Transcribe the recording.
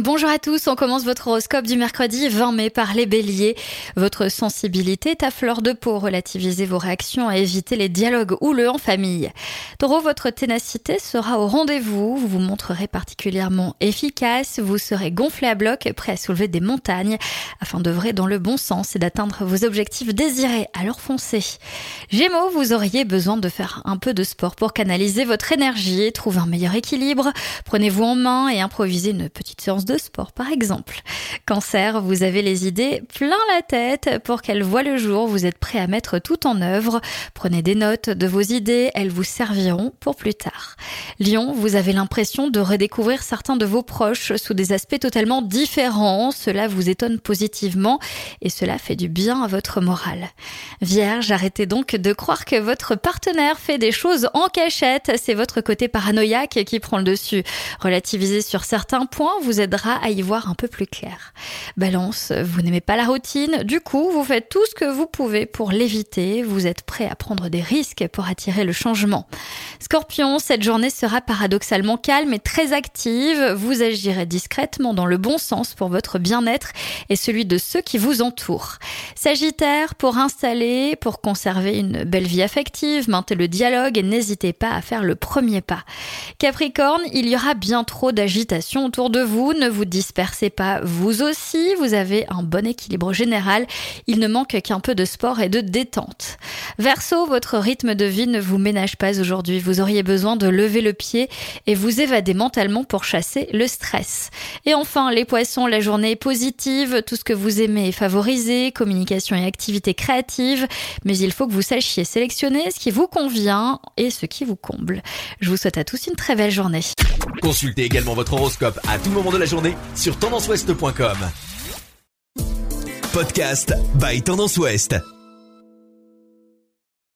Bonjour à tous, on commence votre horoscope du mercredi 20 mai par les béliers. Votre sensibilité est à fleur de peau, relativisez vos réactions et évitez les dialogues houleux en famille. Taureau, votre ténacité sera au rendez-vous, vous vous montrerez particulièrement efficace, vous serez gonflé à bloc, prêt à soulever des montagnes, afin d'œuvrer dans le bon sens et d'atteindre vos objectifs désirés, alors foncez. Gémeaux, vous auriez besoin de faire un peu de sport pour canaliser votre énergie, trouver un meilleur équilibre, prenez-vous en main et improvisez une petite séance de sport par exemple. Cancer, vous avez les idées plein la tête pour qu'elles voient le jour, vous êtes prêt à mettre tout en œuvre. Prenez des notes de vos idées, elles vous serviront pour plus tard. Lion, vous avez l'impression de redécouvrir certains de vos proches sous des aspects totalement différents, cela vous étonne positivement et cela fait du bien à votre morale. Vierge, arrêtez donc de croire que votre partenaire fait des choses en cachette, c'est votre côté paranoïaque qui prend le dessus. Relativiser sur certains points vous aidera à y voir un peu plus clair. Balance, vous n'aimez pas la routine, du coup vous faites tout ce que vous pouvez pour l'éviter, vous êtes prêt à prendre des risques pour attirer le changement. Scorpion, cette journée sera paradoxalement calme et très active, vous agirez discrètement dans le bon sens pour votre bien-être et celui de ceux qui vous entourent. Sagittaire, pour installer, pour conserver une belle vie affective, maintenez le dialogue et n'hésitez pas à faire le premier pas. Capricorne, il y aura bien trop d'agitation autour de vous, ne vous dispersez pas vous aussi, vous avez un bon équilibre général, il ne manque qu'un peu de sport et de détente. Verseau, votre rythme de vie ne vous ménage pas aujourd'hui, vous auriez besoin de lever le pied et vous évader mentalement pour chasser le stress. Et enfin, les poissons, la journée est positive, tout ce que vous aimez est favorisé, communication et activité créative, mais il faut que vous sachiez sélectionner ce qui vous convient et ce qui vous comble. Je vous souhaite à tous une très belle journée. Consultez également votre horoscope à tout moment de la journée sur tendanceouest.com. Podcast by Tendance Ouest.